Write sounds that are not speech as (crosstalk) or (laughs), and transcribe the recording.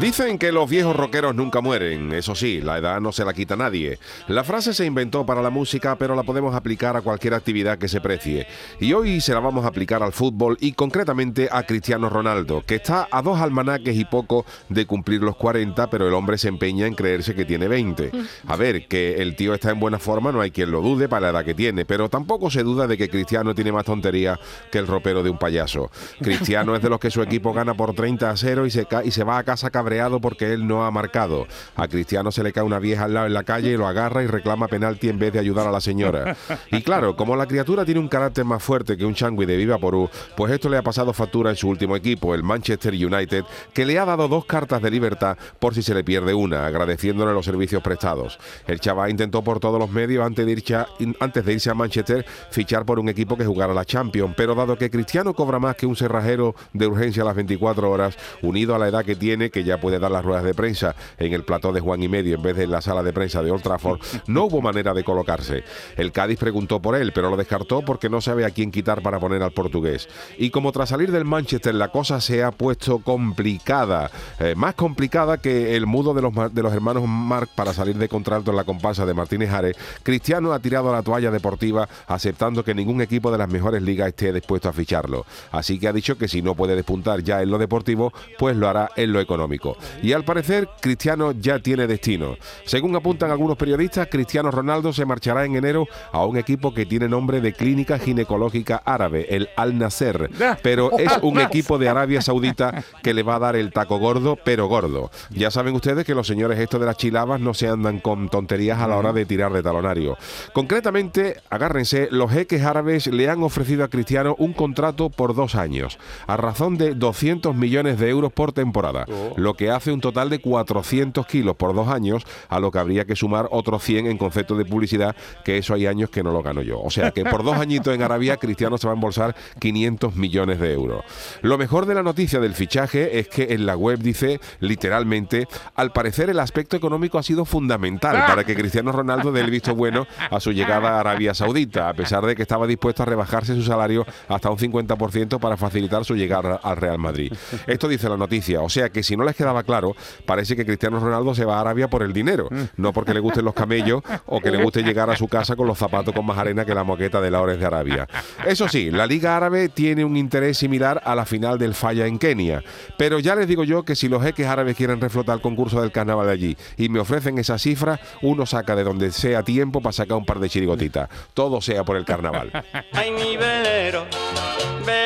Dicen que los viejos rockeros nunca mueren, eso sí, la edad no se la quita nadie. La frase se inventó para la música, pero la podemos aplicar a cualquier actividad que se precie. Y hoy se la vamos a aplicar al fútbol y concretamente a Cristiano Ronaldo, que está a dos almanaques y poco de cumplir los 40, pero el hombre se empeña en creerse que tiene 20. A ver, que el tío está en buena forma, no hay quien lo dude para la edad que tiene, pero tampoco se duda de que Cristiano tiene más tontería que el ropero de un payaso. Cristiano es de los que su equipo gana por 30 a 0 y se, y se va a casa cabreado porque él no ha marcado. A Cristiano se le cae una vieja al lado en la calle y lo agarra y reclama penalti en vez de ayudar a la señora. Y claro, como la criatura tiene un carácter más fuerte que un changui de Viva Porú, pues esto le ha pasado factura en su último equipo, el Manchester United, que le ha dado dos cartas de libertad por si se le pierde una, agradeciéndole los servicios prestados. El chaval intentó por todos los medios antes de, irse a, antes de irse a Manchester fichar por un equipo que jugara la Champions, pero dado que Cristiano cobra más que un cerrajero de urgencia a las 24 horas, unido a la edad que tiene, que ya puede dar las ruedas de prensa en el plató de Juan y Medio en vez de en la sala de prensa de Old Trafford, (laughs) no hubo manera de colocarse. El Cádiz preguntó por él, pero lo descartó porque no sabe a quién quitar para poner al portugués. Y como tras salir del Manchester la cosa se ha puesto complicada, eh, más complicada que el mudo de los, de los hermanos Mark para salir de contrato en la comparsa de Martínez Ares, Cristiano ha tirado la toalla deportiva aceptando que ningún equipo de las mejores ligas esté dispuesto a ficharlo. Así que ha dicho que si no puede despuntar ya en lo deportivo, pues lo hará en lo económico. Y al parecer, Cristiano ya tiene destino. Según apuntan algunos periodistas, Cristiano Ronaldo se marchará en enero a un equipo que tiene nombre de clínica ginecológica árabe, el Al Nasser, pero (laughs) es un equipo de Arabia Saudita que le va a dar el taco gordo, pero gordo. Ya saben ustedes que los señores estos de las chilabas no se andan con tonterías a la hora de tirar de talonario. Concretamente, agárrense, los jeques árabes le han ofrecido a Cristiano un contrato por dos años, a razón de 200 millones de euros por temporada, lo que hace un total de 400 kilos por dos años, a lo que habría que sumar otros 100 en concepto de publicidad, que eso hay años que no lo gano yo. O sea que por dos añitos en Arabia, Cristiano se va a embolsar 500 millones de euros. Lo mejor de la noticia del fichaje es que en la web dice literalmente, al parecer el aspecto económico ha sido fundamental para que Cristiano Ronaldo dé el visto bueno a su llegada a Arabia Saudita, a pesar de que estaba dispuesto a rebajarse su salario hasta un 50% para facilitar su llegada al Real Madrid. Esto dice la noticia, o sea que si no les quedaba claro, parece que Cristiano Ronaldo se va a Arabia por el dinero, no porque le gusten los camellos (laughs) o que le guste llegar a su casa con los zapatos con más arena que la moqueta de la Ores de Arabia. Eso sí, la Liga Árabe tiene un interés similar a la final del Falla en Kenia, pero ya les digo yo que si los jeques árabes quieren reflotar el concurso del carnaval de allí y me ofrecen esa cifra, uno saca de donde sea tiempo para sacar un par de chirigotitas. Todo sea por el carnaval. Ay, mi velero, velero